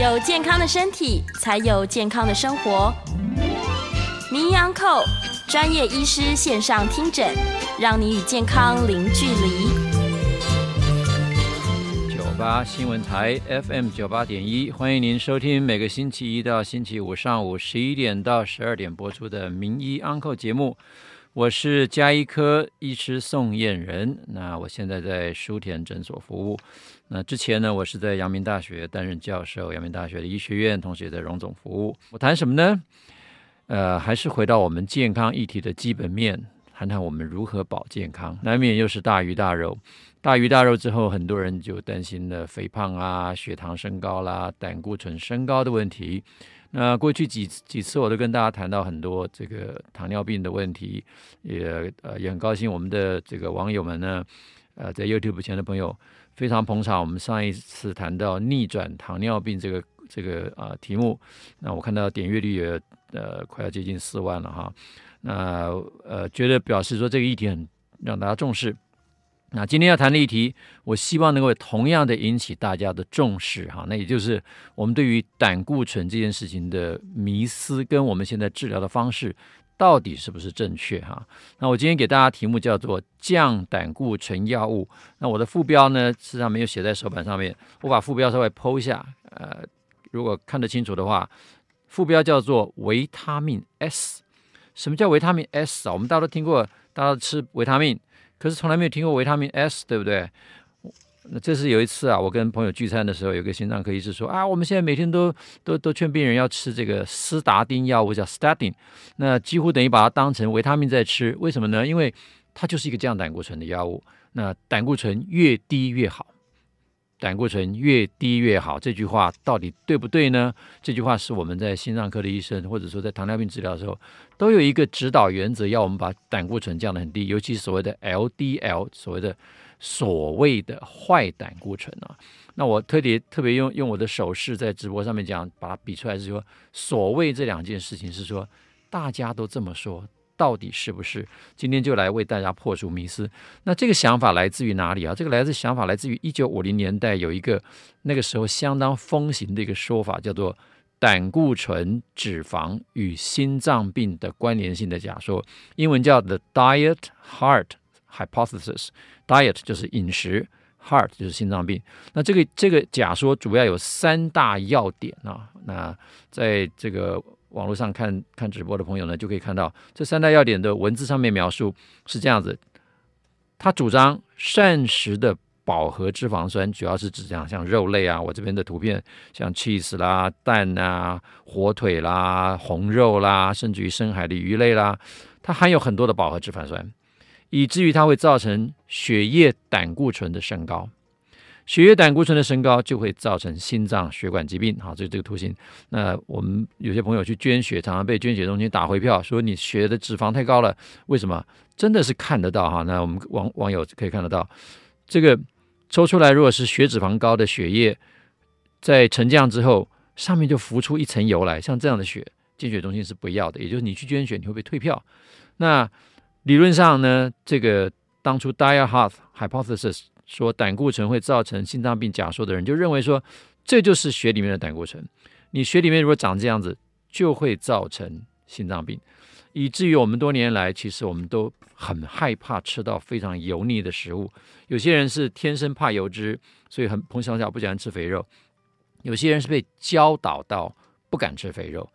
有健康的身体，才有健康的生活。名医安扣专业医师线上听诊，让你与健康零距离。九八新闻台 FM 九八点一，欢迎您收听每个星期一到星期五上午十一点到十二点播出的名医安扣节目。我是家医科医师宋燕人，那我现在在书田诊所服务。那之前呢，我是在阳明大学担任教授，阳明大学的医学院，同时也在荣总服务。我谈什么呢？呃，还是回到我们健康议题的基本面，谈谈我们如何保健康。难免又是大鱼大肉，大鱼大肉之后，很多人就担心了肥胖啊、血糖升高啦、胆固醇升高的问题。那过去几几次我都跟大家谈到很多这个糖尿病的问题，也呃也很高兴我们的这个网友们呢，呃在 YouTube 前的朋友非常捧场。我们上一次谈到逆转糖尿病这个这个啊、呃、题目，那我看到点阅率也呃快要接近四万了哈。那呃觉得表示说这个议题很让大家重视。那今天要谈的议题，我希望能够同样的引起大家的重视哈。那也就是我们对于胆固醇这件事情的迷思，跟我们现在治疗的方式到底是不是正确哈？那我今天给大家题目叫做降胆固醇药物。那我的副标呢，实际上没有写在手板上面，我把副标稍微剖一下。呃，如果看得清楚的话，副标叫做维他命 S。什么叫维他命 S 啊？我们大家都听过，大家都吃维他命。可是从来没有听过维他命 S，对不对？那这是有一次啊，我跟朋友聚餐的时候，有个心脏科医师说啊，我们现在每天都都都劝病人要吃这个斯达丁药物，叫 statin，那几乎等于把它当成维他命在吃。为什么呢？因为它就是一个降胆固醇的药物，那胆固醇越低越好。胆固醇越低越好，这句话到底对不对呢？这句话是我们在心脏科的医生，或者说在糖尿病治疗的时候，都有一个指导原则，要我们把胆固醇降得很低，尤其所谓的 LDL，所谓的所谓的坏胆固醇啊。那我特别特别用用我的手势在直播上面讲，把它比出来是说，所谓这两件事情是说，大家都这么说。到底是不是？今天就来为大家破除迷思。那这个想法来自于哪里啊？这个来自想法来自于一九五零年代有一个那个时候相当风行的一个说法，叫做胆固醇脂肪与心脏病的关联性的假说，英文叫 The Diet Heart Hypothesis。Diet 就是饮食，Heart 就是心脏病。那这个这个假说主要有三大要点啊。那在这个网络上看看直播的朋友呢，就可以看到这三大要点的文字上面描述是这样子。他主张膳食的饱和脂肪酸，主要是指这样，像肉类啊，我这边的图片像 cheese 啦、蛋啊、火腿啦、红肉啦，甚至于深海的鱼类啦，它含有很多的饱和脂肪酸，以至于它会造成血液胆固醇的升高。血液胆固醇的升高就会造成心脏血管疾病，好，这是这个图形。那我们有些朋友去捐血，常常被捐血中心打回票，说你血的脂肪太高了。为什么？真的是看得到哈。那我们网网友可以看得到，这个抽出来如果是血脂肪高的血液，在沉降之后，上面就浮出一层油来，像这样的血，捐血中心是不要的。也就是你去捐血，你会被退票。那理论上呢，这个当初 Diet Heart Hypothesis。说胆固醇会造成心脏病假说的人，就认为说这就是血里面的胆固醇。你血里面如果长这样子，就会造成心脏病，以至于我们多年来其实我们都很害怕吃到非常油腻的食物。有些人是天生怕油脂，所以很从小小不喜欢吃肥肉；有些人是被教导到不敢吃肥肉，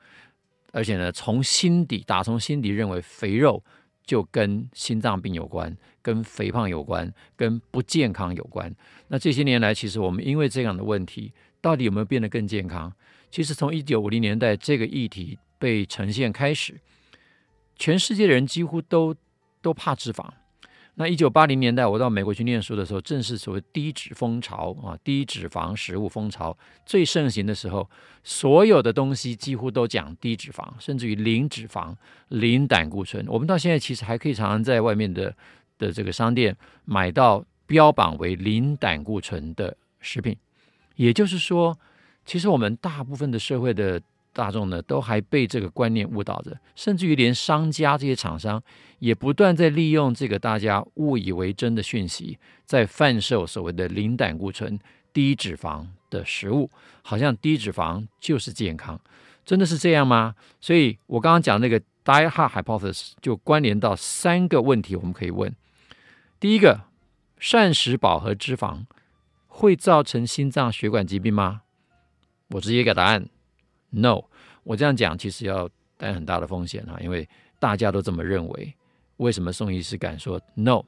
而且呢，从心底打从心底认为肥肉。就跟心脏病有关，跟肥胖有关，跟不健康有关。那这些年来，其实我们因为这样的问题，到底有没有变得更健康？其实从一九五零年代这个议题被呈现开始，全世界的人几乎都都怕脂肪。那一九八零年代，我到美国去念书的时候，正是所谓低脂风潮啊，低脂肪食物风潮最盛行的时候，所有的东西几乎都讲低脂肪，甚至于零脂肪、零胆固醇。我们到现在其实还可以常常在外面的的这个商店买到标榜为零胆固醇的食品。也就是说，其实我们大部分的社会的。大众呢，都还被这个观念误导着，甚至于连商家这些厂商也不断在利用这个大家误以为真的讯息，在贩售所谓的零胆固醇、低脂肪的食物，好像低脂肪就是健康，真的是这样吗？所以我刚刚讲那个 Die-Hard Hypothesis 就关联到三个问题，我们可以问：第一个，膳食饱和脂肪会造成心脏血管疾病吗？我直接给答案：No。我这样讲其实要担很大的风险啊，因为大家都这么认为。为什么宋医师敢说 “no”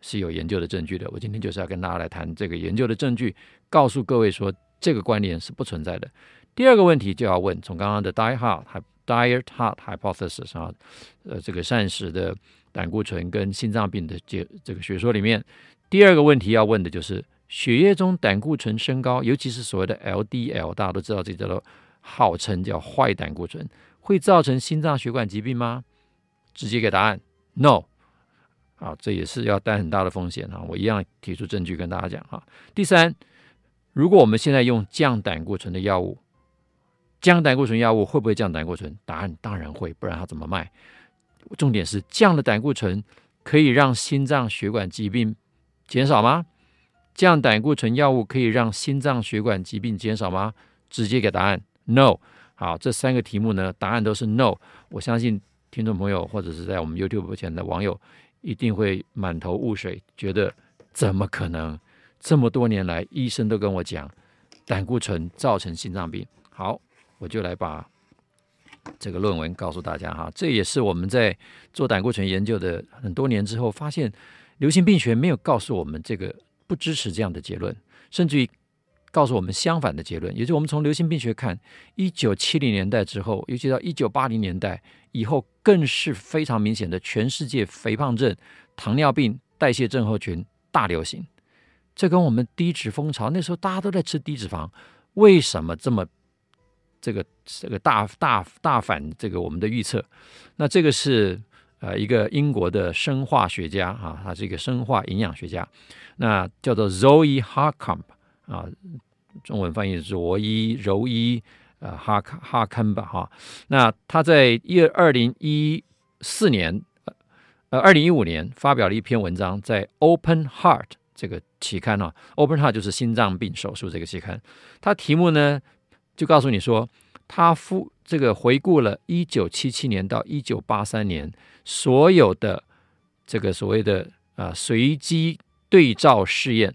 是有研究的证据的？我今天就是要跟大家来谈这个研究的证据，告诉各位说这个观念是不存在的。第二个问题就要问，从刚刚的 Die-Hard Die-Hard Hypothesis 啊，呃，这个膳食的胆固醇跟心脏病的这这个学说里面，第二个问题要问的就是血液中胆固醇升高，尤其是所谓的 LDL，大家都知道这叫做号称叫坏胆固醇，会造成心脏血管疾病吗？直接给答案。No，啊，这也是要担很大的风险啊！我一样提出证据跟大家讲哈。第三，如果我们现在用降胆固醇的药物，降胆固醇药物会不会降胆固醇？答案当然会，不然它怎么卖？重点是降了胆固醇可以让心脏血管疾病减少吗？降胆固醇药物可以让心脏血管疾病减少吗？直接给答案，No。好，这三个题目呢，答案都是 No。我相信。听众朋友，或者是在我们 YouTube 前的网友，一定会满头雾水，觉得怎么可能？这么多年来，医生都跟我讲，胆固醇造成心脏病。好，我就来把这个论文告诉大家哈。这也是我们在做胆固醇研究的很多年之后，发现流行病学没有告诉我们这个不支持这样的结论，甚至于。告诉我们相反的结论，也就我们从流行病学看，一九七零年代之后，尤其到一九八零年代以后，更是非常明显的全世界肥胖症、糖尿病、代谢症候群大流行。这跟我们低脂风潮那时候大家都在吃低脂肪，为什么这么这个这个大大大反这个我们的预测？那这个是呃一个英国的生化学家啊，他是一个生化营养学家，那叫做 Zoe Harcamp 啊。中文翻译是罗伊柔伊，呃哈哈坎吧哈。那他在一二零一四年，呃二零一五年发表了一篇文章，在 Open Heart 这个期刊啊，Open Heart 就是心脏病手术这个期刊。他题目呢就告诉你说，他复这个回顾了一九七七年到一九八三年所有的这个所谓的啊、随机对照试验，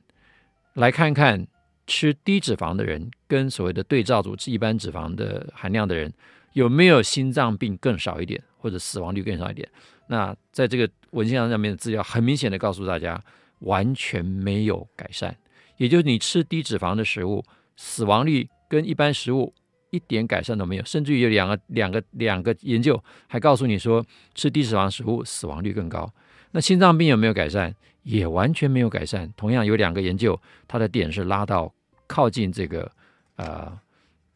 来看看。吃低脂肪的人跟所谓的对照组一般脂肪的含量的人，有没有心脏病更少一点，或者死亡率更少一点？那在这个文献上面的资料很明显的告诉大家，完全没有改善。也就是你吃低脂肪的食物，死亡率跟一般食物一点改善都没有，甚至于有两个两个两个研究还告诉你说，吃低脂肪食物死亡率更高。那心脏病有没有改善？也完全没有改善。同样有两个研究，它的点是拉到。靠近这个呃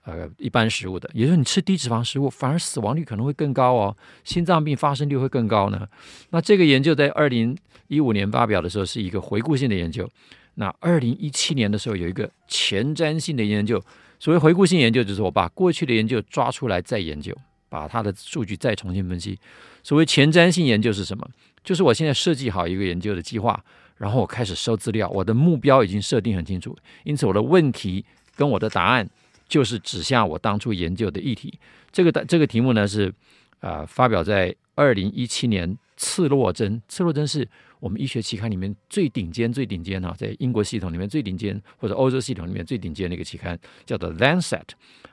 呃一般食物的，也就是你吃低脂肪食物，反而死亡率可能会更高哦，心脏病发生率会更高呢。那这个研究在二零一五年发表的时候是一个回顾性的研究，那二零一七年的时候有一个前瞻性的研究。所谓回顾性研究，就是我把过去的研究抓出来再研究，把它的数据再重新分析。所谓前瞻性研究是什么？就是我现在设计好一个研究的计划。然后我开始收资料，我的目标已经设定很清楚，因此我的问题跟我的答案就是指向我当初研究的议题。这个的这个题目呢是啊、发表在二零一七年《刺络针》，《刺络针》是我们医学期刊里面最顶尖、最顶尖哈，在英国系统里面最顶尖，或者欧洲系统里面最顶尖的一个期刊，叫做《Lancet》。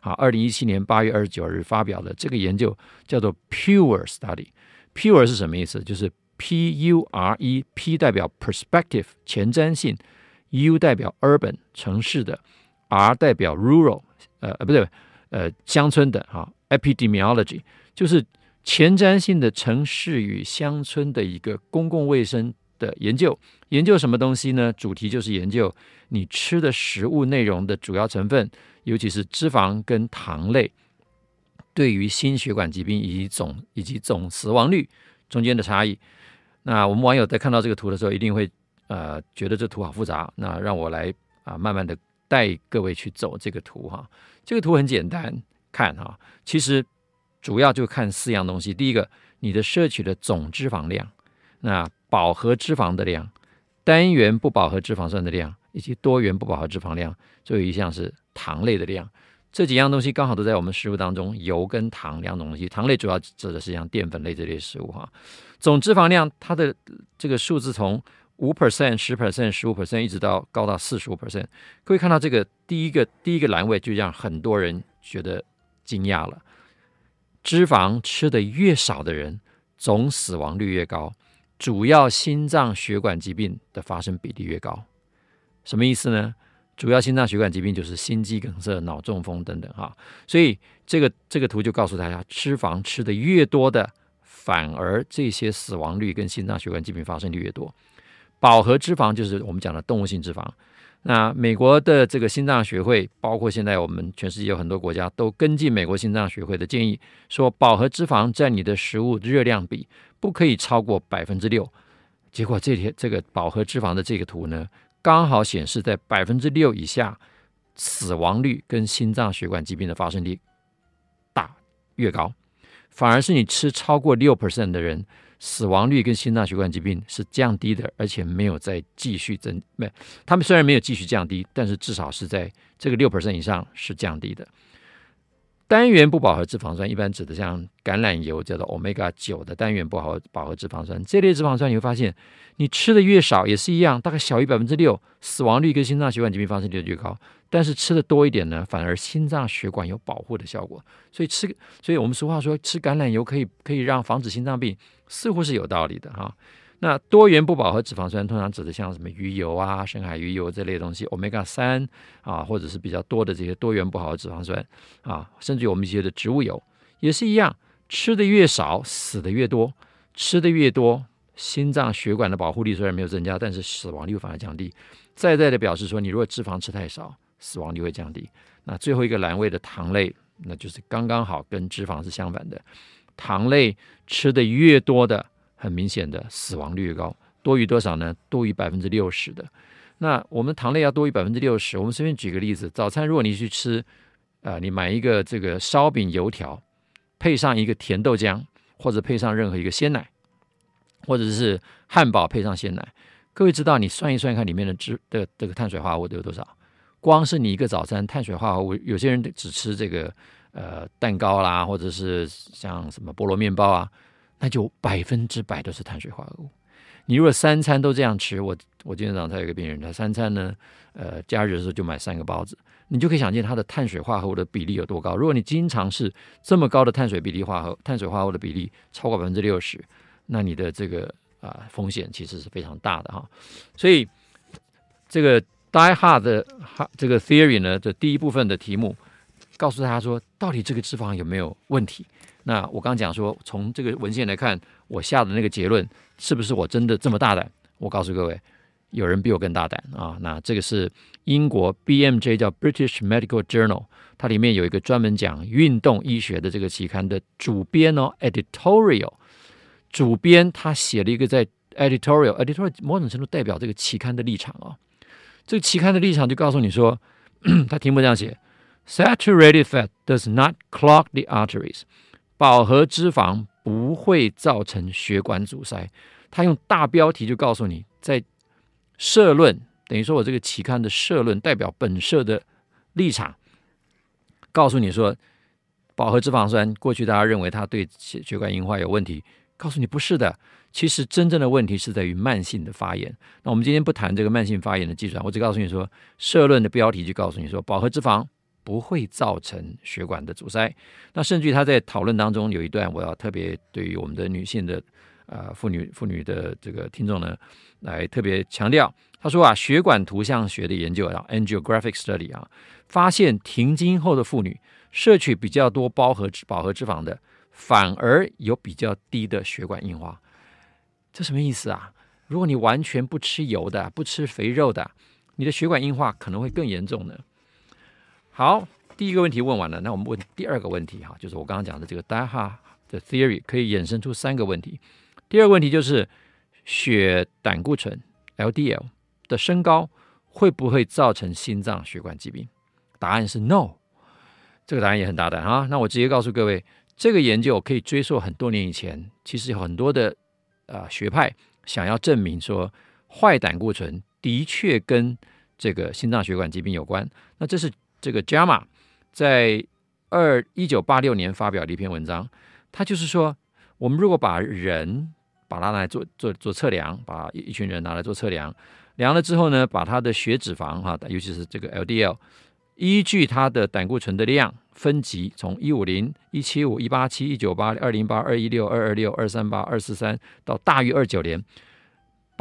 好，二零一七年八月二十九日发表的这个研究叫做 Pure Study。Pure 是什么意思？就是。P U R E，P 代表 perspective 前瞻性，U 代表 urban 城市的，R 代表 rural 呃呃不对呃乡村的哈，epidemiology 就是前瞻性的城市与乡村的一个公共卫生的研究。研究什么东西呢？主题就是研究你吃的食物内容的主要成分，尤其是脂肪跟糖类，对于心血管疾病以及总以及总死亡率中间的差异。那我们网友在看到这个图的时候，一定会呃觉得这图好复杂。那让我来啊、慢慢的带各位去走这个图哈。这个图很简单，看哈，其实主要就看四样东西。第一个，你的摄取的总脂肪量，那饱和脂肪的量，单元不饱和脂肪酸的量，以及多元不饱和脂肪量，最后一项是糖类的量。这几样东西刚好都在我们食物当中，油跟糖两种东西。糖类主要指的是像淀粉类这类食物哈。总脂肪量它的这个数字从五 percent、十 percent、十五 percent 一直到高到四十五 percent。各位看到这个第一个第一个栏位，就让很多人觉得惊讶了。脂肪吃的越少的人，总死亡率越高，主要心脏血管疾病的发生比例越高。什么意思呢？主要心脏血管疾病就是心肌梗塞、脑中风等等哈，所以这个这个图就告诉大家，脂肪吃的越多的，反而这些死亡率跟心脏血管疾病发生率越多。饱和脂肪就是我们讲的动物性脂肪。那美国的这个心脏学会，包括现在我们全世界有很多国家都跟进美国心脏学会的建议，说饱和脂肪占你的食物热量比不可以超过百分之六。结果这天这个饱和脂肪的这个图呢，刚好显示在百分之六以下，死亡率跟心脏血管疾病的发生率大越高，反而是你吃超过六 percent 的人，死亡率跟心脏血管疾病是降低的，而且没有再继续增，没，他们虽然没有继续降低，但是至少是在这个六 percent 以上是降低的。单元不饱和脂肪酸一般指的像橄榄油，叫做 Omega 九的单元不饱饱和脂肪酸。这类脂肪酸你会发现，你吃的越少也是一样，大概小于百分之六，死亡率跟心脏血管疾病发生率越高。但是吃的多一点呢，反而心脏血管有保护的效果。所以吃，所以我们俗话说吃橄榄油可以可以让防止心脏病，似乎是有道理的哈。那多元不饱和脂肪酸通常指的像什么鱼油啊、深海鱼油这类东西，Omega 三啊，或者是比较多的这些多元不饱和脂肪酸啊，甚至于我们一些的植物油也是一样，吃的越少死的越多，吃的越多，心脏血管的保护力虽然没有增加，但是死亡率反而降低，再再的表示说，你如果脂肪吃太少，死亡率会降低。那最后一个栏位的糖类，那就是刚刚好跟脂肪是相反的，糖类吃的越多的。很明显的死亡率高，多于多少呢？多于百分之六十的。那我们糖类要多于百分之六十，我们随便举个例子，早餐如果你去吃，呃，你买一个这个烧饼油条，配上一个甜豆浆，或者配上任何一个鲜奶，或者是汉堡配上鲜奶，各位知道你算一算看里面的脂的这个碳水化合物都有多少？光是你一个早餐碳水化合物，有些人只吃这个呃蛋糕啦，或者是像什么菠萝面包啊。那就百分之百都是碳水化合物。你如果三餐都这样吃，我我今天早上他有个病人，他三餐呢，呃，假日的时候就买三个包子，你就可以想见他的碳水化合物的比例有多高。如果你经常是这么高的碳水比例化合碳水化合物的比例超过百分之六十，那你的这个啊、风险其实是非常大的哈。所以这个 Die Hard 的哈这个 Theory 呢，这第一部分的题目告诉大家说，到底这个脂肪有没有问题？那我刚讲说，从这个文献来看，我下的那个结论是不是我真的这么大胆？我告诉各位，有人比我更大胆啊！那这个是英国 BMJ 叫 British Medical Journal，它里面有一个专门讲运动医学的这个期刊的主编哦，editorial 主编他写了一个在 editorial，editorial 某种程度代表这个期刊的立场哦。这个期刊的立场就告诉你说，他题目这样写：Saturated fat does not clog the arteries。饱和脂肪不会造成血管阻塞，他用大标题就告诉你，在社论等于说我这个期刊的社论代表本社的立场，告诉你说，饱和脂肪酸过去大家认为它对血血管硬化有问题，告诉你不是的，其实真正的问题是在于慢性的发炎。那我们今天不谈这个慢性发炎的计算，我只告诉你说，社论的标题就告诉你说，饱和脂肪。不会造成血管的阻塞。那甚至他在讨论当中有一段，我要特别对于我们的女性的呃妇女妇女的这个听众呢，来特别强调。他说啊，血管图像学的研究啊，angiographic study 啊，发现停经后的妇女摄取比较多饱和脂饱和脂肪的，反而有比较低的血管硬化。这什么意思啊？如果你完全不吃油的，不吃肥肉的，你的血管硬化可能会更严重呢。好，第一个问题问完了，那我们问第二个问题哈，就是我刚刚讲的这个 d a h a 的 theory 可以衍生出三个问题。第二个问题就是血胆固醇 LDL 的升高会不会造成心脏血管疾病？答案是 No。这个答案也很大胆啊。那我直接告诉各位，这个研究可以追溯很多年以前，其实有很多的啊、呃、学派想要证明说坏胆固醇的确跟这个心脏血管疾病有关。那这是这个 JAMA 在二一九八六年发表的一篇文章，它就是说，我们如果把人把它拿来做做做测量，把一群人拿来做测量，量了之后呢，把他的血脂肪哈，尤其是这个 LDL，依据他的胆固醇的量分级，从一五零、一七五、一八七、一九八、二零八、二一六、二二六、二三八、二四三到大于二九年，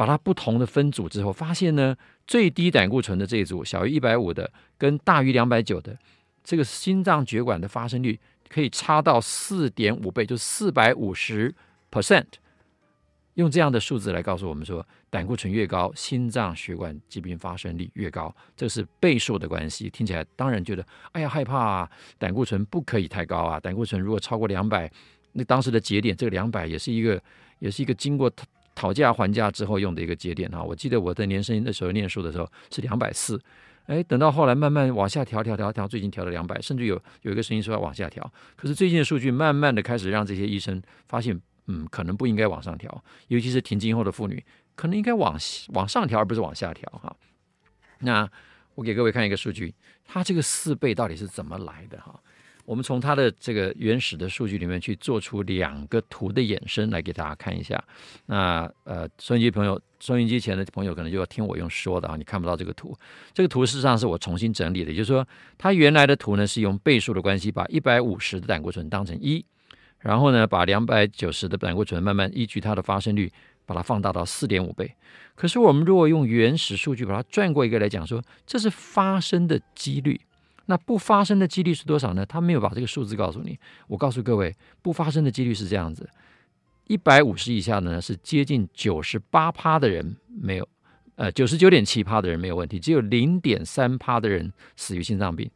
把它不同的分组之后，发现呢，最低胆固醇的这一组，小于一百五的，跟大于两百九的，这个心脏血管的发生率可以差到四点五倍，就四百五十 percent。用这样的数字来告诉我们说，胆固醇越高，心脏血管疾病发生率越高，这是倍数的关系。听起来当然觉得，哎呀害怕啊，胆固醇不可以太高啊。胆固醇如果超过两百，那当时的节点，这个两百也是一个，也是一个经过讨价还价之后用的一个节点哈。我记得我在年生的时候念书的时候是两百四，哎，等到后来慢慢往下调调调调，最近调到两百，甚至有有一个声音说要往下调。可是最近的数据慢慢的开始让这些医生发现。嗯，可能不应该往上调，尤其是停经后的妇女，可能应该往往上调，而不是往下调哈。那我给各位看一个数据，它这个四倍到底是怎么来的哈？我们从它的这个原始的数据里面去做出两个图的衍生来给大家看一下。那呃，收音机朋友，收音机前的朋友可能就要听我用说的啊，你看不到这个图。这个图事实上是我重新整理的，也就是说，它原来的图呢是用倍数的关系，把一百五十的胆固醇当成一。然后呢，把两百九十的胆固醇慢慢依据它的发生率，把它放大到四点五倍。可是我们如果用原始数据把它转过一个来讲说，这是发生的几率。那不发生的几率是多少呢？他没有把这个数字告诉你。我告诉各位，不发生的几率是这样子：一百五十以下的呢，是接近九十八趴的人没有，呃，九十九点七趴的人没有问题，只有零点三趴的人死于心脏病。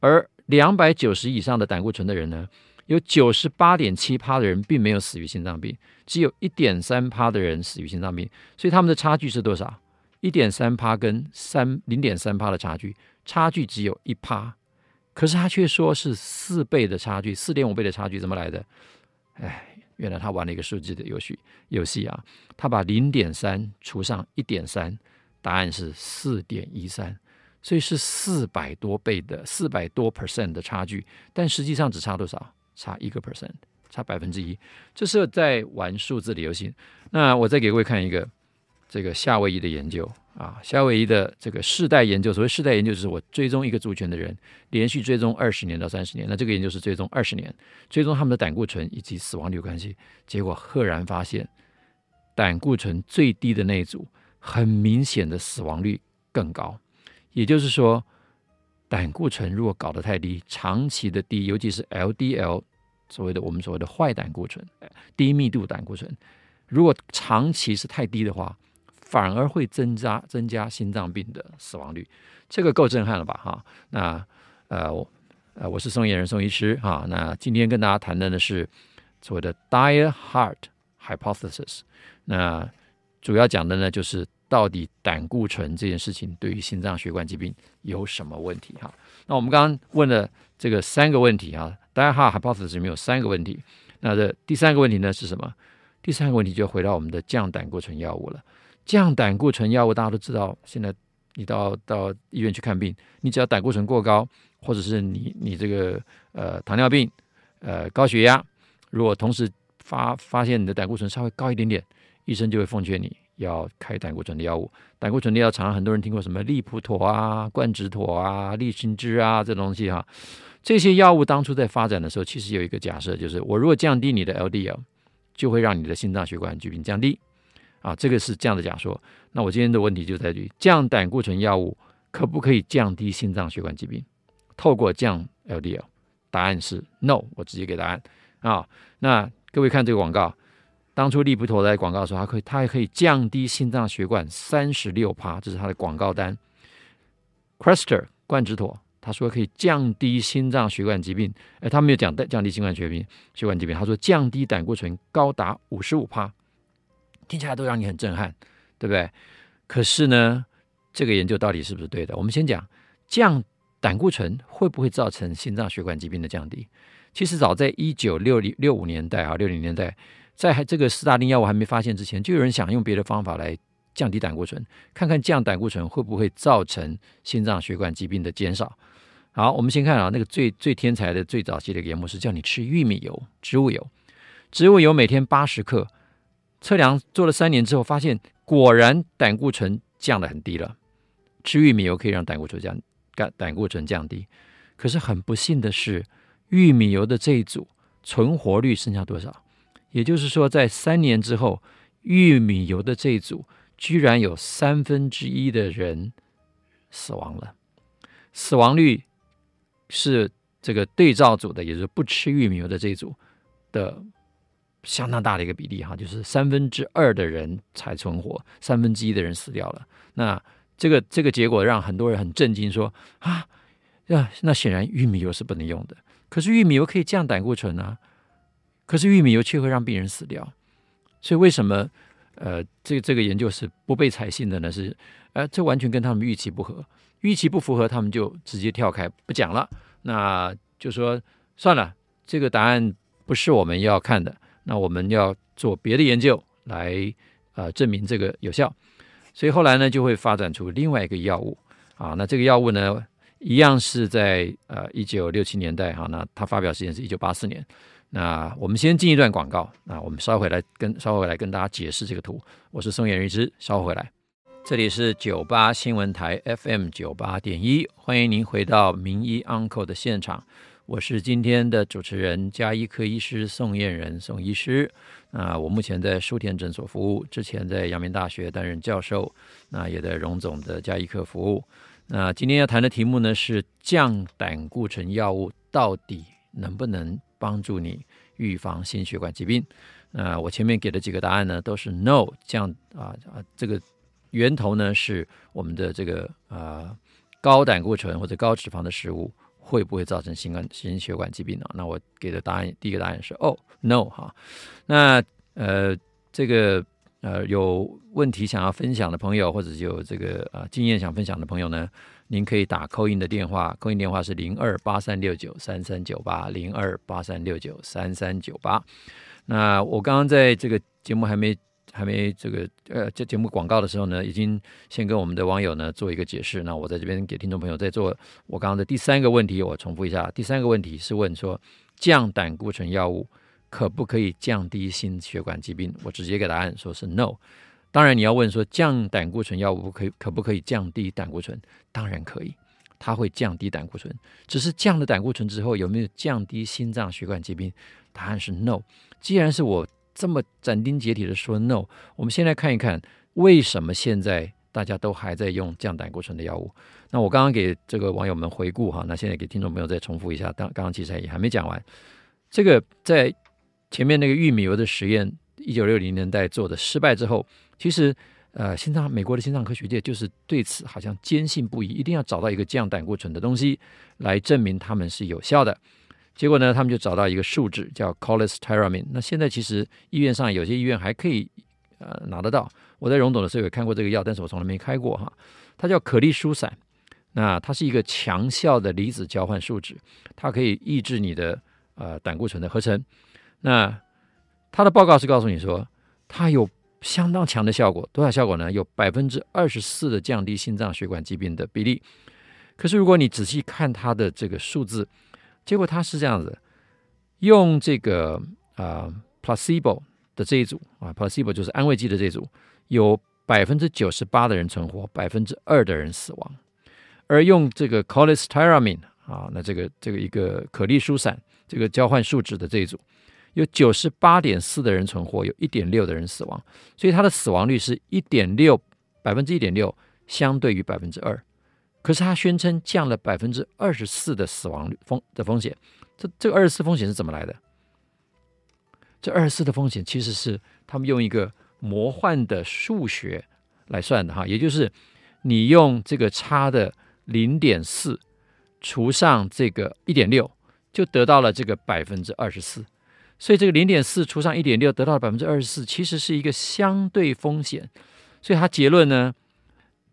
而两百九十以上的胆固醇的人呢，有九十八点七趴的人并没有死于心脏病，只有一点三趴的人死于心脏病，所以他们的差距是多少？一点三趴跟三零点三趴的差距，差距只有一趴，可是他却说是四倍的差距，四点五倍的差距怎么来的？哎，原来他玩了一个数字的游戏游戏啊，他把零点三除上一点三，答案是四点一三，所以是四百多倍的四百多 percent 的差距，但实际上只差多少？差一个 percent，差百分之一，这是在玩数字的游戏。那我再给各位看一个这个夏威夷的研究啊，夏威夷的这个世代研究。所谓世代研究，就是我追踪一个族群的人，连续追踪二十年到三十年。那这个研究是追踪二十年，追踪他们的胆固醇以及死亡率关系。结果赫然发现，胆固醇最低的那一组，很明显的死亡率更高。也就是说，胆固醇如果搞得太低，长期的低，尤其是 LDL，所谓的我们所谓的坏胆固醇，低密度胆固醇，如果长期是太低的话，反而会增加增加心脏病的死亡率。这个够震撼了吧？哈，那呃，我呃，我是宋晏仁宋医师哈。那今天跟大家谈的呢是所谓的 Die Heart Hypothesis，那主要讲的呢就是。到底胆固醇这件事情对于心脏血管疾病有什么问题？哈，那我们刚刚问了这个三个问题哈，大家哈 hypothesis 里面有三个问题。那这第三个问题呢是什么？第三个问题就回到我们的降胆固醇药物了。降胆固醇药物大家都知道，现在你到到医院去看病，你只要胆固醇过高，或者是你你这个呃糖尿病、呃高血压，如果同时发发现你的胆固醇稍微高一点点，医生就会奉劝你。要开胆固醇的药物，胆固醇的药常常很多人听过什么利普妥啊、冠植妥啊、利辛芝啊这东西哈。这些药物当初在发展的时候，其实有一个假设，就是我如果降低你的 LDL，就会让你的心脏血管疾病降低啊。这个是这样的假说。那我今天的问题就在于，降胆固醇药物可不可以降低心脏血管疾病？透过降 LDL，答案是 no。我直接给答案啊。那各位看这个广告。当初利普妥在广告的时候，它可以，它还可以降低心脏血管三十六趴，这是它的广告单。Crestor 冠植妥，他说可以降低心脏血管疾病，哎，他没有讲降低心脏血病血管疾病，他说降低胆固醇高达五十五趴，听起来都让你很震撼，对不对？可是呢，这个研究到底是不是对的？我们先讲降胆固醇会不会造成心脏血管疾病的降低？其实早在一九六零六五年代啊，六零年代。在这个斯大林药物还没发现之前，就有人想用别的方法来降低胆固醇，看看降胆固醇会不会造成心脏血管疾病的减少。好，我们先看啊，那个最最天才的最早期的一个研究是叫你吃玉米油，植物油，植物油每天八十克，测量做了三年之后，发现果然胆固醇降得很低了。吃玉米油可以让胆固醇降，胆胆固醇降低。可是很不幸的是，玉米油的这一组存活率剩下多少？也就是说，在三年之后，玉米油的这一组居然有三分之一的人死亡了。死亡率是这个对照组的，也就是不吃玉米油的这一组的相当大的一个比例哈，就是三分之二的人才存活，三分之一的人死掉了。那这个这个结果让很多人很震惊，说啊。呀，那显然玉米油是不能用的。可是玉米油可以降胆固醇啊，可是玉米油却会让病人死掉。所以为什么呃，这这个研究是不被采信的呢？是呃，这完全跟他们预期不合，预期不符合，他们就直接跳开不讲了。那就说算了，这个答案不是我们要看的，那我们要做别的研究来呃证明这个有效。所以后来呢，就会发展出另外一个药物啊。那这个药物呢？一样是在呃一九六七年代哈，那它发表时间是一九八四年。那我们先进一段广告，那我们稍回来跟稍回来跟大家解释这个图。我是宋彦仁医师，稍回来。这里是九八新闻台 FM 九八点一，欢迎您回到名医 Uncle 的现场。我是今天的主持人加医科医师宋彦仁宋医师。那我目前在舒田诊所服务，之前在阳明大学担任教授，那也在荣总的加医科服务。那今天要谈的题目呢，是降胆固醇药物到底能不能帮助你预防心血管疾病？那我前面给的几个答案呢，都是 no，降啊啊，这个源头呢是我们的这个啊高胆固醇或者高脂肪的食物会不会造成心肝心血管疾病呢？那我给的答案第一个答案是哦 no 哈，那呃这个。呃，有问题想要分享的朋友，或者有这个呃经验想分享的朋友呢，您可以打 call in 的电话，call in 电话是零二八三六九三三九八零二八三六九三三九八。那我刚刚在这个节目还没还没这个呃这节目广告的时候呢，已经先跟我们的网友呢做一个解释。那我在这边给听众朋友再做我刚刚的第三个问题，我重复一下，第三个问题是问说降胆固醇药物。可不可以降低心血管疾病？我直接给答案，说是 no。当然你要问说降胆固醇药物可以可不可以降低胆固醇？当然可以，它会降低胆固醇。只是降了胆固醇之后有没有降低心脏血管疾病？答案是 no。既然是我这么斩钉截铁的说 no，我们先来看一看为什么现在大家都还在用降胆固醇的药物。那我刚刚给这个网友们回顾哈，那现在给听众朋友再重复一下，刚刚刚其实也还没讲完。这个在前面那个玉米油的实验，一九六零年代做的失败之后，其实呃，心脏美国的心脏科学界就是对此好像坚信不疑，一定要找到一个降胆固醇的东西来证明他们是有效的。结果呢，他们就找到一个树脂叫 cholestyramine。那现在其实医院上有些医院还可以呃拿得到。我在荣总的时候有看过这个药，但是我从来没开过哈。它叫可利舒散，那它是一个强效的离子交换树脂，它可以抑制你的呃胆固醇的合成。那它的报告是告诉你说，它有相当强的效果，多少效果呢？有百分之二十四的降低心脏血管疾病的比例。可是如果你仔细看它的这个数字，结果它是这样子：用这个啊、呃、placebo 的这一组啊，placebo 就是安慰剂的这一组，有百分之九十八的人存活，百分之二的人死亡；而用这个 cholestyramine 啊，那这个这个一个可利舒散这个交换树脂的这一组。有九十八点四的人存活，有一点六的人死亡，所以它的死亡率是一点六百分之一点六，相对于百分之二。可是他宣称降了百分之二十四的死亡率风的风险，这这个二十四风险是怎么来的？这二十四的风险其实是他们用一个魔幻的数学来算的哈，也就是你用这个差的零点四除上这个一点六，就得到了这个百分之二十四。所以这个零点四除上一点六，得到了百分之二十四，其实是一个相对风险。所以他结论呢，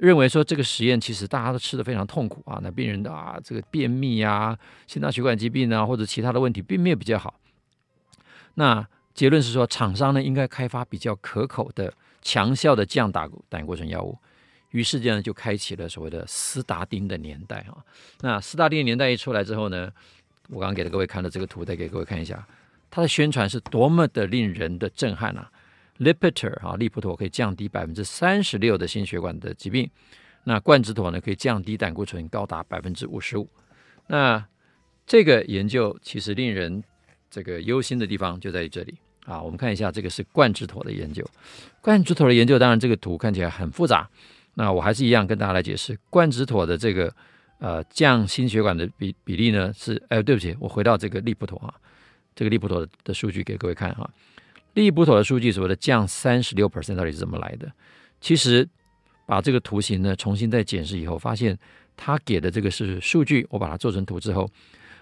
认为说这个实验其实大家都吃得非常痛苦啊，那病人的啊这个便秘啊、心脏血管疾病啊或者其他的问题并没有比较好。那结论是说，厂商呢应该开发比较可口的强效的降胆胆固醇药物。于是这样就开启了所谓的斯达丁的年代哈。那斯达丁年代一出来之后呢，我刚刚给了各位看的这个图，再给各位看一下，它的宣传是多么的令人的震撼啊！Lipitor 啊，利普妥可以降低百分之三十六的心血管的疾病。那冠质妥呢，可以降低胆固醇高达百分之五十五。那这个研究其实令人这个忧心的地方就在于这里啊。我们看一下，这个是冠质妥的研究。冠质妥的研究，当然这个图看起来很复杂。那我还是一样跟大家来解释，冠质妥的这个呃降心血管的比比例呢是，哎，对不起，我回到这个利普妥啊，这个利普妥的，的数据给各位看哈。利普妥的数据所谓的降三十六 percent 到底是怎么来的？其实把这个图形呢重新再检视以后，发现他给的这个是数据，我把它做成图之后。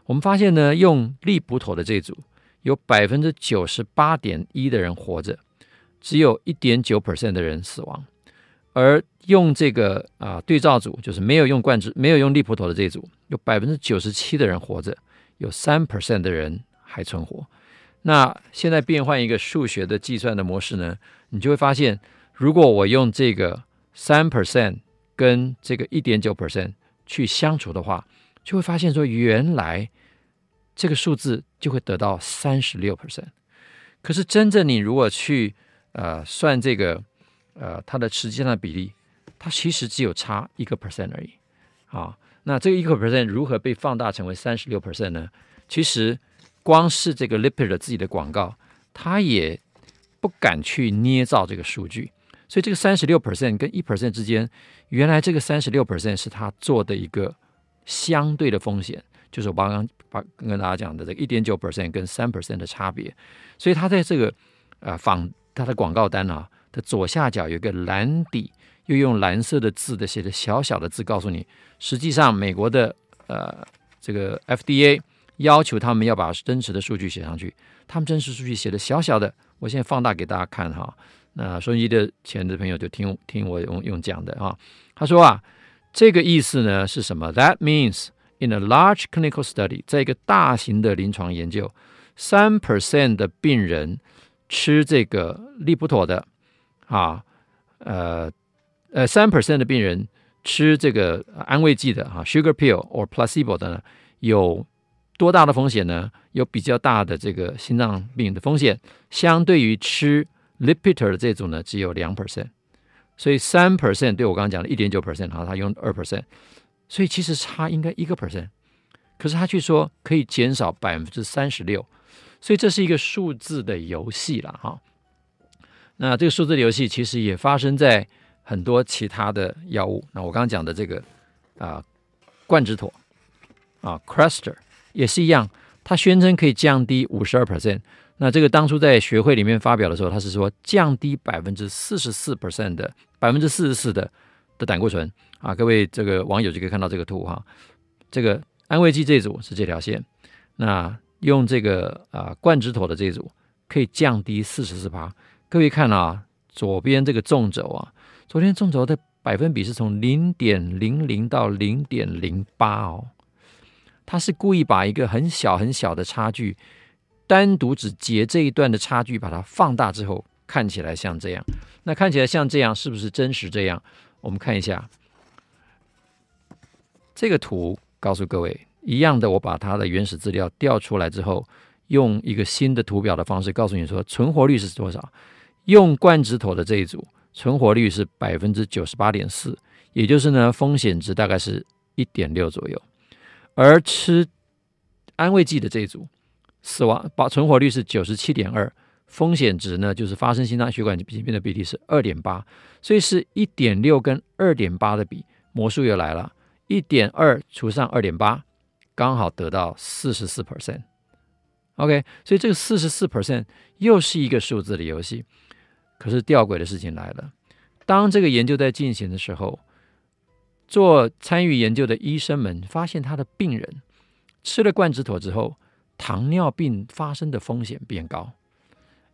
我们发现呢，用利普妥的这组有百分之九十八点一的人活着，只有一点九 percent 的人死亡。而用这个啊、对照组，就是没有用冠质、没有用利普妥的这组，有百分之九十七的人活着，有三 percent 的人还存活。那现在变换一个数学的计算的模式呢，你就会发现，如果我用这个三 percent 跟这个一点九 percent 去相除的话，就会发现说，原来这个数字就会得到三十六 percent。可是真正你如果去呃算这个呃它的实际上的比例，它其实只有差一个 percent 而已。好，那这个一个 percent 如何被放大成为三十六 percent 呢？其实光是这个 Lipitor 自己的广告，他也不敢去捏造这个数据。所以这个三十六 percent 跟一 percent 之间，原来这个三十六 percent 是他做的一个。相对的风险，就是我刚刚把跟大家讲的这个一点九 percent 跟三 percent 的差别，所以他在这个呃仿他的广告单啊的左下角有一个蓝底，又用蓝色的字的写的小小的字，告诉你，实际上美国的呃这个 FDA 要求他们要把真实的数据写上去，他们真实数据写的小小的，我现在放大给大家看哈，那收音机的前的朋友就听听我用用讲的啊，他说啊。这个意思呢是什么？That means in a large clinical study，在一个大型的临床研究，三 percent 的病人吃这个利普妥的啊，呃呃，三 percent 的病人吃这个安慰剂的啊，sugar pill or placebo 的呢，有多大的风险呢？有比较大的这个心脏病的风险，相对于吃 Lipitor 的这组呢，只有两 percent。所以三 percent 对我刚刚讲的一点九 percent 哈，他用二 percent，所以其实差应该一个 percent，可是他却说可以减少百分之三十六，所以这是一个数字的游戏了哈。那这个数字的游戏其实也发生在很多其他的药物。那我刚刚讲的这个啊冠质妥啊 Crestor 也是一样，它宣称可以降低五十二 percent。那这个当初在学会里面发表的时候，他是说降低百分之四十四 percent 的百分之四十四的的胆固醇。啊，各位这个网友就可以看到这个图哈，这个安慰剂这组是这条线，那用这个啊冠质妥的这组可以降低四十四趴，各位看啊，左边这个纵轴啊，昨天纵轴的百分比是从零点零零到零点零八哦，他是故意把一个很小很小的差距。单独只截这一段的差距，把它放大之后，看起来像这样。那看起来像这样，是不是真实这样？我们看一下这个图，告诉各位一样的。我把它的原始资料调出来之后，用一个新的图表的方式告诉你说，存活率是多少？用冠质妥的这一组，存活率是百分之九十八点四，也就是呢，风险值大概是一点六左右。而吃安慰剂的这一组。死亡保存活率是九十七点二，风险值呢，就是发生心脏血管疾病的比例是二点八，所以是一点六跟二点八的比，魔术又来了，一点二除上二点八，刚好得到四十四 percent。OK，所以这个四十四 percent 又是一个数字的游戏。可是吊诡的事情来了，当这个研究在进行的时候，做参与研究的医生们发现他的病人吃了冠质妥之后。糖尿病发生的风险变高，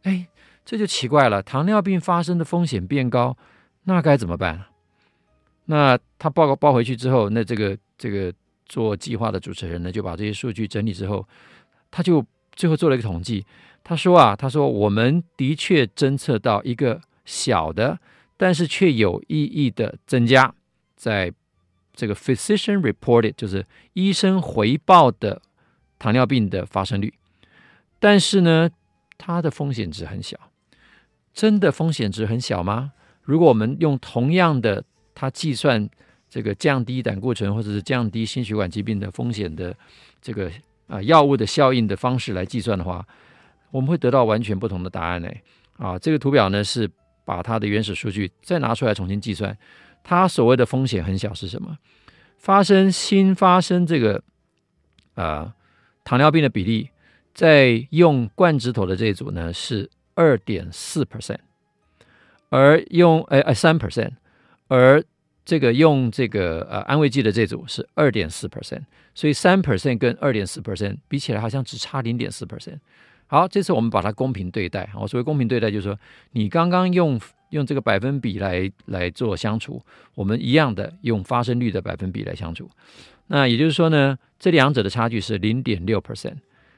哎，这就奇怪了。糖尿病发生的风险变高，那该怎么办？那他报告报回去之后，那这个这个做计划的主持人呢，就把这些数据整理之后，他就最后做了一个统计。他说啊，他说我们的确侦测到一个小的，但是却有意义的增加，在这个 physician reported 就是医生回报的糖尿病的发生率，但是呢，它的风险值很小。真的风险值很小吗？如果我们用同样的它计算这个降低胆固醇或者是降低心血管疾病的风险的这个啊药物的效应的方式来计算的话，我们会得到完全不同的答案呢。啊，这个图表呢是把它的原始数据再拿出来重新计算，它所谓的风险很小是什么？发生新发生这个啊糖尿病的比例，在用冠状头的这一组呢是。二点四 percent，而用呃呃三 percent，而这个用这个呃安慰剂的这组是二点四 percent，所以三 percent 跟二点四 percent 比起来好像只差零点四 percent。好，这次我们把它公平对待。好，所谓公平对待就是说，你刚刚用用这个百分比来来做相除，我们一样的用发生率的百分比来相除。那也就是说呢，这两者的差距是零点六 percent，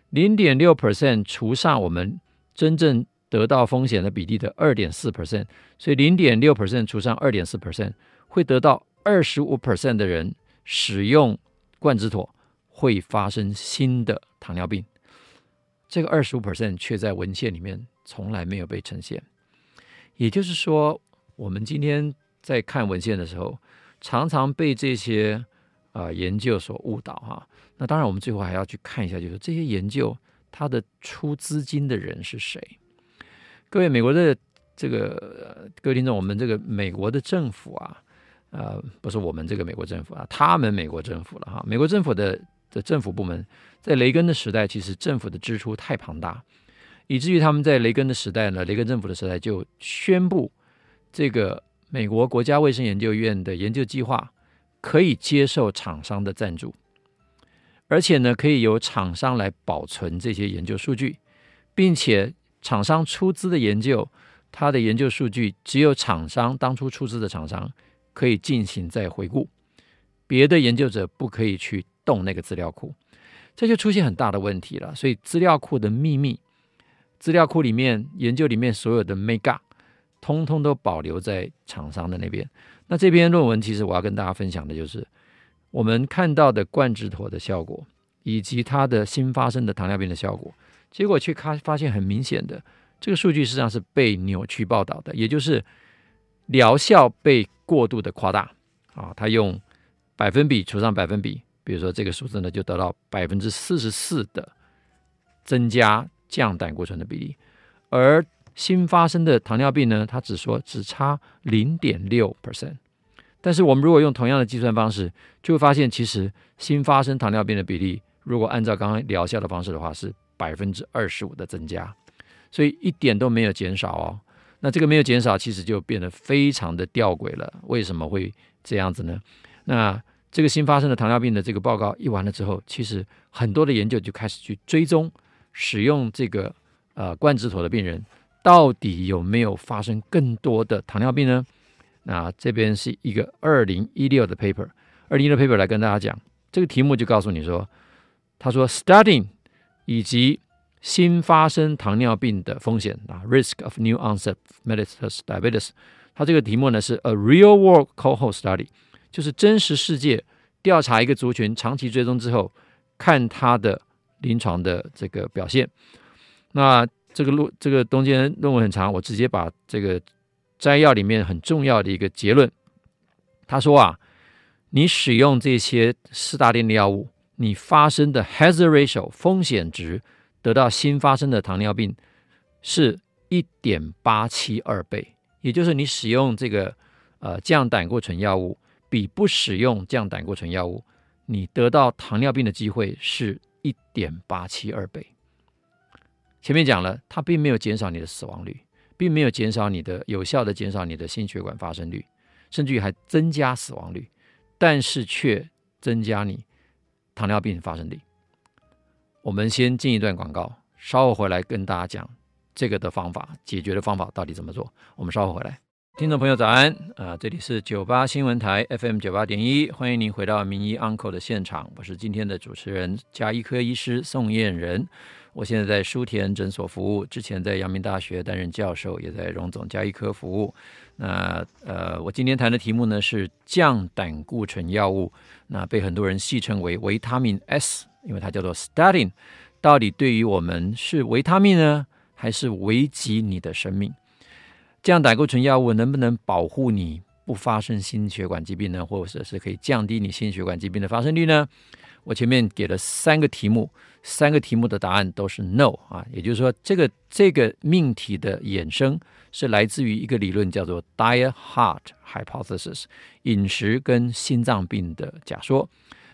零点六 percent 除上我们真正。得到风险的比例的二点四 percent，所以零点六 percent 除上二点四 percent，会得到二十五 percent 的人使用冠状妥会发生新的糖尿病。这个二十五 percent 却在文献里面从来没有被呈现。也就是说，我们今天在看文献的时候，常常被这些啊、研究所误导哈。那当然，我们最后还要去看一下，就是这些研究它的出资金的人是谁。各位美国的这个各位听众，我们这个美国的政府啊，呃，不是我们这个美国政府啊，他们美国政府了哈。美国政府的的政府部门在雷根的时代，其实政府的支出太庞大，以至于他们在雷根的时代呢，雷根政府的时代就宣布，这个美国国家卫生研究院的研究计划可以接受厂商的赞助，而且呢，可以由厂商来保存这些研究数据，并且。厂商出资的研究，它的研究数据只有厂商当初出资的厂商可以进行再回顾，别的研究者不可以去动那个资料库，这就出现很大的问题了。所以资料库的秘密，资料库里面研究里面所有的 mega，通通都保留在厂商的那边。那这篇论文其实我要跟大家分享的就是，我们看到的冠状妥的效果，以及它的新发生的糖尿病的效果。结果却看发现很明显的，这个数据实际上是被扭曲报道的，也就是疗效被过度的夸大啊。他用百分比除上百分比，比如说这个数字呢，就得到百分之四十四的增加降胆固醇的比例，而新发生的糖尿病呢，它只说只差零点六 percent。但是我们如果用同样的计算方式，就会发现其实新发生糖尿病的比例，如果按照刚刚疗效的方式的话是。百分之二十五的增加，所以一点都没有减少哦。那这个没有减少，其实就变得非常的吊诡了。为什么会这样子呢？那这个新发生的糖尿病的这个报告一完了之后，其实很多的研究就开始去追踪使用这个呃冠状妥的病人到底有没有发生更多的糖尿病呢？那这边是一个二零一六的 paper，二零一六 paper 来跟大家讲这个题目，就告诉你说，他说 studying。以及新发生糖尿病的风险啊，risk of new onset mellitus diabetes。它这个题目呢是 a real world cohort study，就是真实世界调查一个族群，长期追踪之后看它的临床的这个表现。那这个录这个中间论文很长，我直接把这个摘要里面很重要的一个结论。他说啊，你使用这些四大定的药物。你发生的 hazard ratio 风险值得到新发生的糖尿病是一点八七二倍，也就是你使用这个呃降胆固醇药物比不使用降胆固醇药物，你得到糖尿病的机会是一点八七二倍。前面讲了，它并没有减少你的死亡率，并没有减少你的有效的减少你的心血管发生率，甚至于还增加死亡率，但是却增加你。糖尿病发生率，我们先进一段广告，稍后回来跟大家讲这个的方法，解决的方法到底怎么做。我们稍后回来，听众朋友早安啊，这里是九八新闻台 FM 九八点一，欢迎您回到名医 Uncle 的现场，我是今天的主持人加医科医师宋燕仁。我现在在书田诊所服务，之前在阳明大学担任教授，也在荣总加医科服务。那呃，我今天谈的题目呢是降胆固醇药物，那被很多人戏称为维他命 S，因为它叫做 statin。到底对于我们是维他命呢，还是危及你的生命？降胆固醇药物能不能保护你不发生心血管疾病呢？或者是可以降低你心血管疾病的发生率呢？我前面给了三个题目，三个题目的答案都是 no 啊，也就是说，这个这个命题的衍生是来自于一个理论，叫做 Diet Heart Hypothesis，饮食跟心脏病的假说。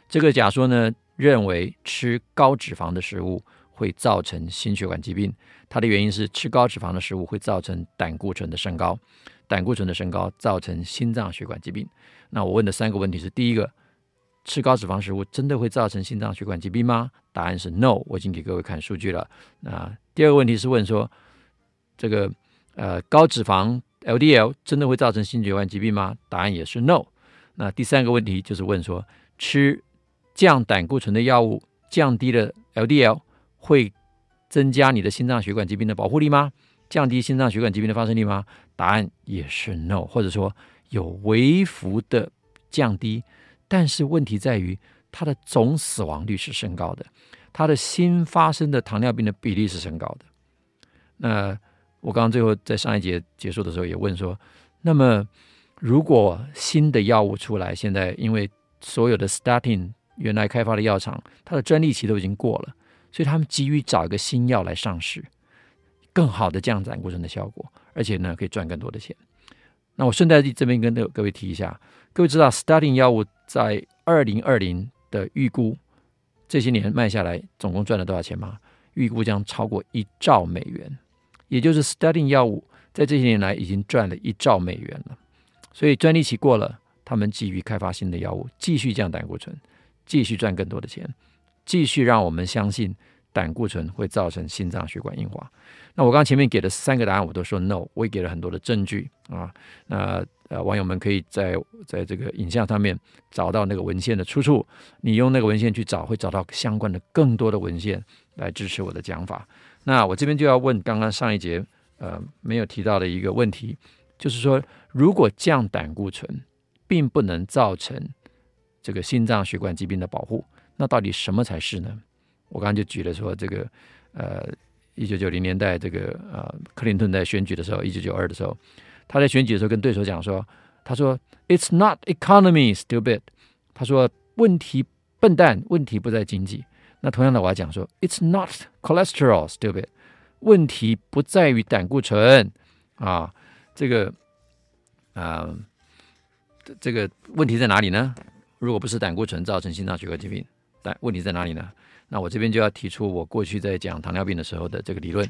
这个假说呢，认为吃高脂肪的食物会造成心血管疾病，它的原因是吃高脂肪的食物会造成胆固醇的升高，胆固醇的升高造成心脏血管疾病。那我问的三个问题是：第一个。吃高脂肪食物真的会造成心脏血管疾病吗？答案是 no。我已经给各位看数据了。那第二个问题是问说，这个呃高脂肪 LDL 真的会造成心血管疾病吗？答案也是 no。那第三个问题就是问说，吃降胆固醇的药物降低了 LDL 会增加你的心脏血管疾病的保护力吗？降低心脏血管疾病的发生率吗？答案也是 no，或者说有微幅的降低。但是问题在于，它的总死亡率是升高的，它的新发生的糖尿病的比例是升高的。那我刚刚最后在上一节结束的时候也问说，那么如果新的药物出来，现在因为所有的 statin 原来开发的药厂，它的专利期都已经过了，所以他们急于找一个新药来上市，更好的降胆固醇的效果，而且呢可以赚更多的钱。那我顺带这边跟各位提一下，各位知道 statin 药物在二零二零的预估，这些年卖下来总共赚了多少钱吗？预估将超过一兆美元，也就是 statin 药物在这些年来已经赚了一兆美元了。所以专利期过了，他们急于开发新的药物，继续降胆固醇，继续赚更多的钱，继续让我们相信胆固醇会造成心脏血管硬化。那我刚刚前面给的三个答案，我都说 no，我也给了很多的证据啊。那呃，网友们可以在在这个影像上面找到那个文献的出处，你用那个文献去找，会找到相关的更多的文献来支持我的讲法。那我这边就要问刚刚上一节呃没有提到的一个问题，就是说，如果降胆固醇并不能造成这个心脏血管疾病的保护，那到底什么才是呢？我刚刚就举了说这个呃。一九九零年代，这个呃，克林顿在选举的时候，一九九二的时候，他在选举的时候跟对手讲说：“他说，It's not economy, stupid。他说，问题笨蛋，问题不在经济。那同样的，我要讲说，It's not cholesterol, stupid。问题不在于胆固醇啊，这个啊，这个问题在哪里呢？如果不是胆固醇造成心脏血管疾病，但问题在哪里呢？”那我这边就要提出我过去在讲糖尿病的时候的这个理论，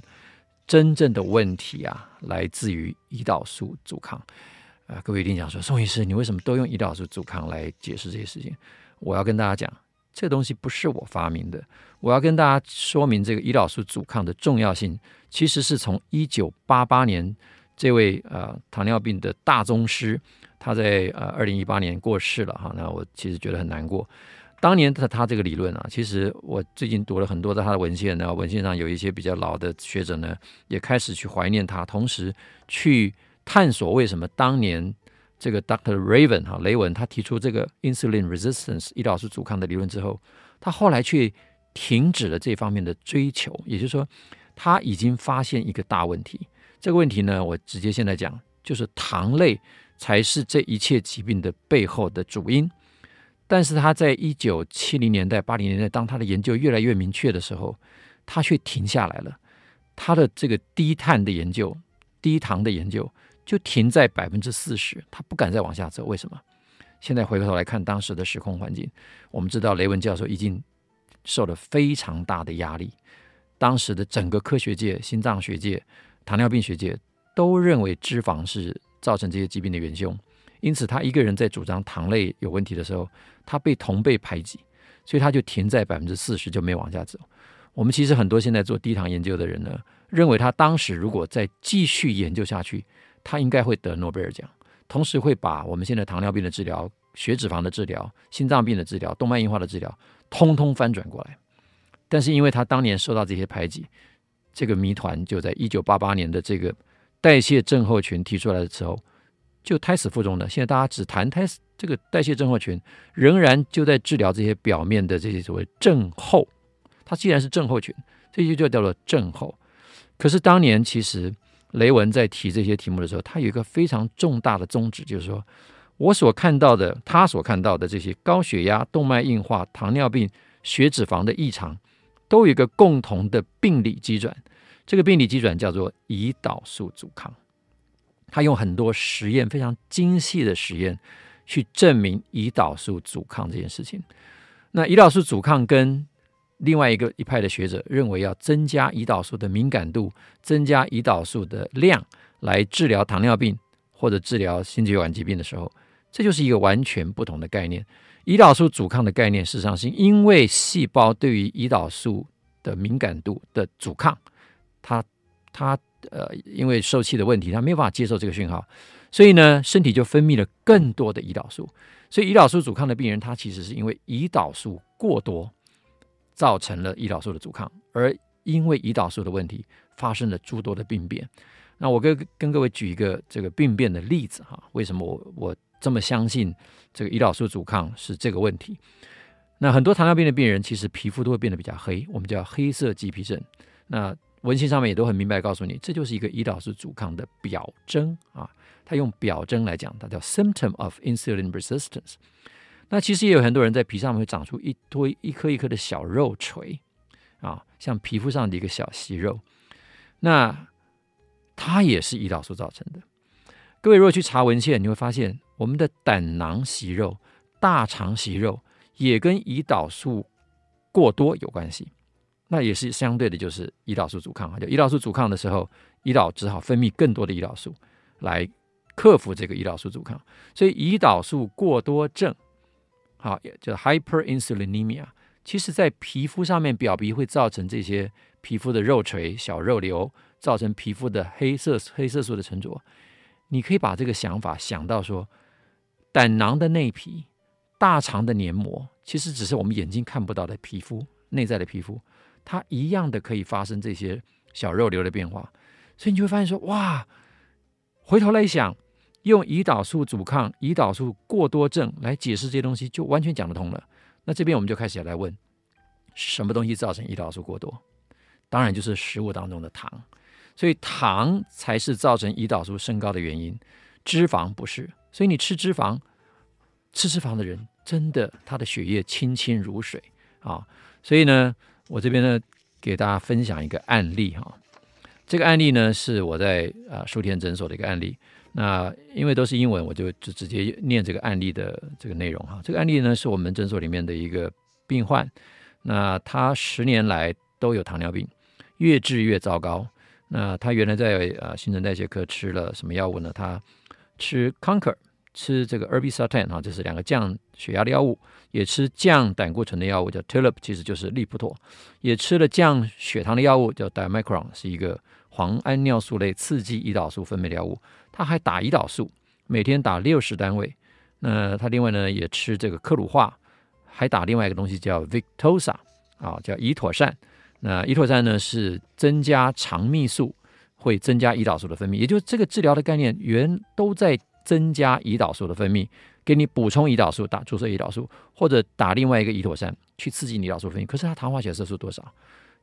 真正的问题啊，来自于胰岛素阻抗。啊、呃，各位一定想说，宋医师，你为什么都用胰岛素阻抗来解释这些事情？我要跟大家讲，这个东西不是我发明的。我要跟大家说明这个胰岛素阻抗的重要性，其实是从一九八八年这位呃糖尿病的大宗师，他在呃二零一八年过世了哈。那我其实觉得很难过。当年的他这个理论啊，其实我最近读了很多的他的文献呢，文献上有一些比较老的学者呢，也开始去怀念他，同时去探索为什么当年这个 Dr. Raven 哈雷文他提出这个 insulin resistance 胰岛素阻抗的理论之后，他后来却停止了这方面的追求，也就是说他已经发现一个大问题，这个问题呢，我直接现在讲，就是糖类才是这一切疾病的背后的主因。但是他在一九七零年代、八零年代，当他的研究越来越明确的时候，他却停下来了。他的这个低碳的研究、低糖的研究就停在百分之四十，他不敢再往下走。为什么？现在回过头来看当时的时空环境，我们知道雷文教授已经受了非常大的压力。当时的整个科学界、心脏学界、糖尿病学界都认为脂肪是造成这些疾病的元凶。因此，他一个人在主张糖类有问题的时候，他被同辈排挤，所以他就停在百分之四十，就没往下走。我们其实很多现在做低糖研究的人呢，认为他当时如果再继续研究下去，他应该会得诺贝尔奖，同时会把我们现在糖尿病的治疗、血脂肪的治疗、心脏病的治疗、动脉硬化的治疗，通通翻转过来。但是因为他当年受到这些排挤，这个谜团就在一九八八年的这个代谢症候群提出来的时候，就胎死腹中的。现在大家只谈胎死这个代谢症候群，仍然就在治疗这些表面的这些所谓症候。它既然是症候群，这就就叫做症候。可是当年其实雷文在提这些题目的时候，他有一个非常重大的宗旨，就是说我所看到的，他所看到的这些高血压、动脉硬化、糖尿病。血脂肪的异常都有一个共同的病理机转，这个病理机转叫做胰岛素阻抗。他用很多实验，非常精细的实验，去证明胰岛素阻抗这件事情。那胰岛素阻抗跟另外一个一派的学者认为要增加胰岛素的敏感度，增加胰岛素的量来治疗糖尿病或者治疗心血管疾病的时候，这就是一个完全不同的概念。胰岛素阻抗的概念，事实上是因为细胞对于胰岛素的敏感度的阻抗，它它呃，因为受气的问题，他没有办法接受这个讯号，所以呢，身体就分泌了更多的胰岛素。所以胰岛素阻抗的病人，他其实是因为胰岛素过多造成了胰岛素的阻抗，而因为胰岛素的问题发生了诸多的病变。那我跟跟各位举一个这个病变的例子哈，为什么我我这么相信？这个胰岛素阻抗是这个问题。那很多糖尿病的病人其实皮肤都会变得比较黑，我们叫黑色棘皮症。那文献上面也都很明白告诉你，这就是一个胰岛素阻抗的表征啊。它用表征来讲，它叫 symptom of insulin resistance。那其实也有很多人在皮上面会长出一堆一颗一颗的小肉锤啊，像皮肤上的一个小息肉。那它也是胰岛素造成的。各位如果去查文献，你会发现。我们的胆囊息肉、大肠息肉也跟胰岛素过多有关系，那也是相对的，就是胰岛素阻抗啊。就胰岛素阻抗的时候，胰岛只好分泌更多的胰岛素来克服这个胰岛素阻抗。所以胰岛素过多症，好，也叫 hyperinsulinemia，其实在皮肤上面表皮会造成这些皮肤的肉垂、小肉瘤，造成皮肤的黑色黑色素的沉着。你可以把这个想法想到说。胆囊的内皮、大肠的黏膜，其实只是我们眼睛看不到的皮肤，内在的皮肤，它一样的可以发生这些小肉瘤的变化。所以你就会发现说，哇，回头来想，用胰岛素阻抗、胰岛素过多症来解释这些东西，就完全讲得通了。那这边我们就开始来问，什么东西造成胰岛素过多？当然就是食物当中的糖，所以糖才是造成胰岛素升高的原因，脂肪不是。所以你吃脂肪，吃脂肪的人真的他的血液清清如水啊！所以呢，我这边呢给大家分享一个案例哈。这个案例呢是我在啊舒田诊所的一个案例。那因为都是英文，我就就直接念这个案例的这个内容哈。这个案例呢是我们诊所里面的一个病患，那他十年来都有糖尿病，越治越糟糕。那他原来在啊新陈代谢科吃了什么药物呢？他吃 Conquer。吃这个 erbisatan 哈，这是两个降血压的药物，也吃降胆固醇的药物叫 Tulip，其实就是利普妥，也吃了降血糖的药物叫 Diamicron，是一个磺胺尿素类刺激胰岛素分泌的药物。他还打胰岛素，每天打六十单位。那他另外呢也吃这个克鲁化，还打另外一个东西叫 Victoza 啊，叫胰妥善。那胰妥善呢是增加肠泌素，会增加胰岛素的分泌，也就是这个治疗的概念原都在。增加胰岛素的分泌，给你补充胰岛素，打注射胰岛素，或者打另外一个胰妥善去刺激胰岛素分泌。可是他糖化血色素多少？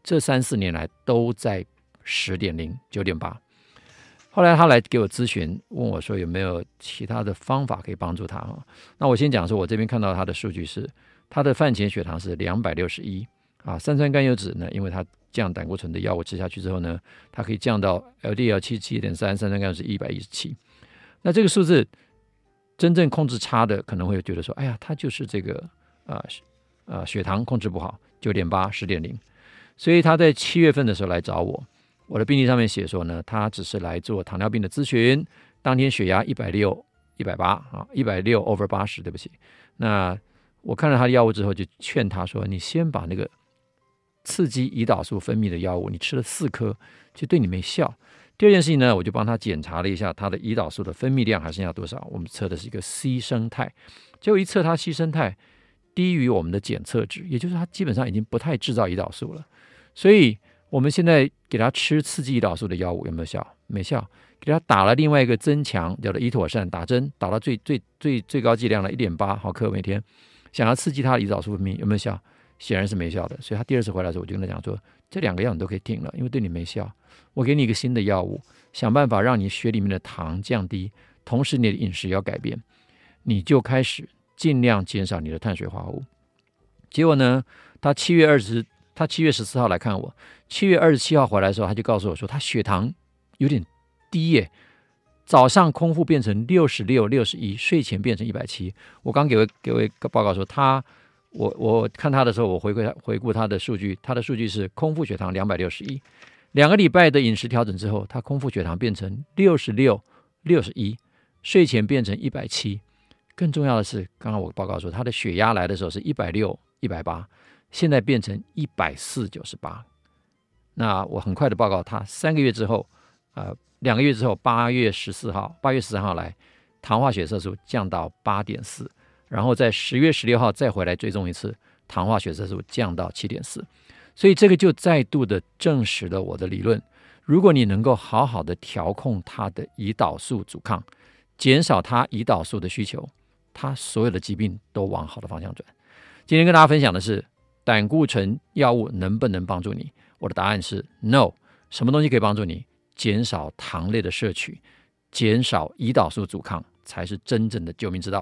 这三四年来都在十点零、九点八。后来他来给我咨询，问我说有没有其他的方法可以帮助他啊？那我先讲说，我这边看到他的数据是，他的饭前血糖是两百六十一啊，三酸甘油酯呢，因为他降胆固醇的药物吃下去之后呢，它可以降到 LDL 七七点三，三酸甘油酯一百一十七。那这个数字真正控制差的，可能会觉得说：“哎呀，他就是这个啊啊、呃呃，血糖控制不好，九点八、十点零。”所以他在七月份的时候来找我，我的病历上面写说呢，他只是来做糖尿病的咨询，当天血压一百六、一百八啊，一百六 over 八十，对不起。那我看了他的药物之后，就劝他说：“你先把那个刺激胰岛素分泌的药物，你吃了四颗，就对你没效。”第二件事情呢，我就帮他检查了一下他的胰岛素的分泌量还剩下多少。我们测的是一个 C 生态，结果一测他 C 生态低于我们的检测值，也就是他基本上已经不太制造胰岛素了。所以我们现在给他吃刺激胰岛素的药物有没有效？没效。给他打了另外一个增强叫做胰妥善，打针打到最最最最高剂量的一点八毫克每天，想要刺激他的胰岛素分泌有没有效？显然是没效的。所以他第二次回来的时候，我就跟他讲说，这两个药你都可以停了，因为对你没效。我给你一个新的药物，想办法让你血里面的糖降低，同时你的饮食要改变，你就开始尽量减少你的碳水化合物。结果呢，他七月二十，他七月十四号来看我，七月二十七号回来的时候，他就告诉我说，他血糖有点。低耶，早上空腹变成六十六、六十一，睡前变成一百七。我刚给位给位报告说他，我我看他的时候，我回顾他回顾他的数据，他的数据是空腹血糖两百六十一，两个礼拜的饮食调整之后，他空腹血糖变成六十六、六十一，睡前变成一百七。更重要的是，刚刚我报告说他的血压来的时候是一百六、一百八，现在变成一百四九十八。那我很快的报告他三个月之后，呃。两个月之后，八月十四号、八月十三号来，糖化血色素降到八点四，然后在十月十六号再回来追踪一次，糖化血色素降到七点四，所以这个就再度的证实了我的理论：如果你能够好好的调控它的胰岛素阻抗，减少它胰岛素的需求，它所有的疾病都往好的方向转。今天跟大家分享的是胆固醇药物能不能帮助你？我的答案是 No。什么东西可以帮助你？减少糖类的摄取，减少胰岛素阻抗，才是真正的救命之道。